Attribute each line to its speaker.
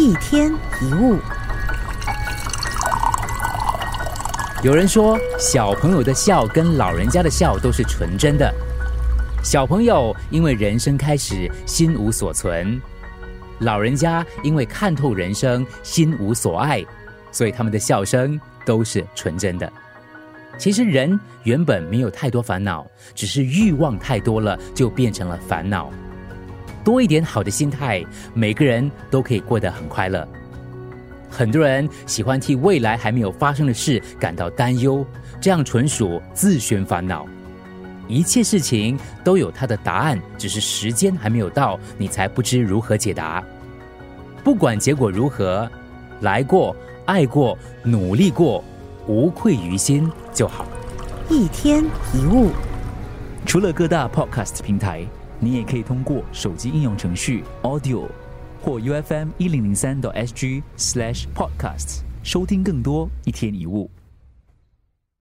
Speaker 1: 一天一物。
Speaker 2: 有人说，小朋友的笑跟老人家的笑都是纯真的。小朋友因为人生开始心无所存，老人家因为看透人生心无所爱，所以他们的笑声都是纯真的。其实人原本没有太多烦恼，只是欲望太多了，就变成了烦恼。多一点好的心态，每个人都可以过得很快乐。很多人喜欢替未来还没有发生的事感到担忧，这样纯属自寻烦恼。一切事情都有它的答案，只是时间还没有到，你才不知如何解答。不管结果如何，来过、爱过、努力过，无愧于心就好。
Speaker 1: 一天一物，
Speaker 3: 除了各大 Podcast 平台，你也可以通过手机应用程序 Audio 或 UFM 一零零三 SG Slash Podcasts 收听更多一天一物。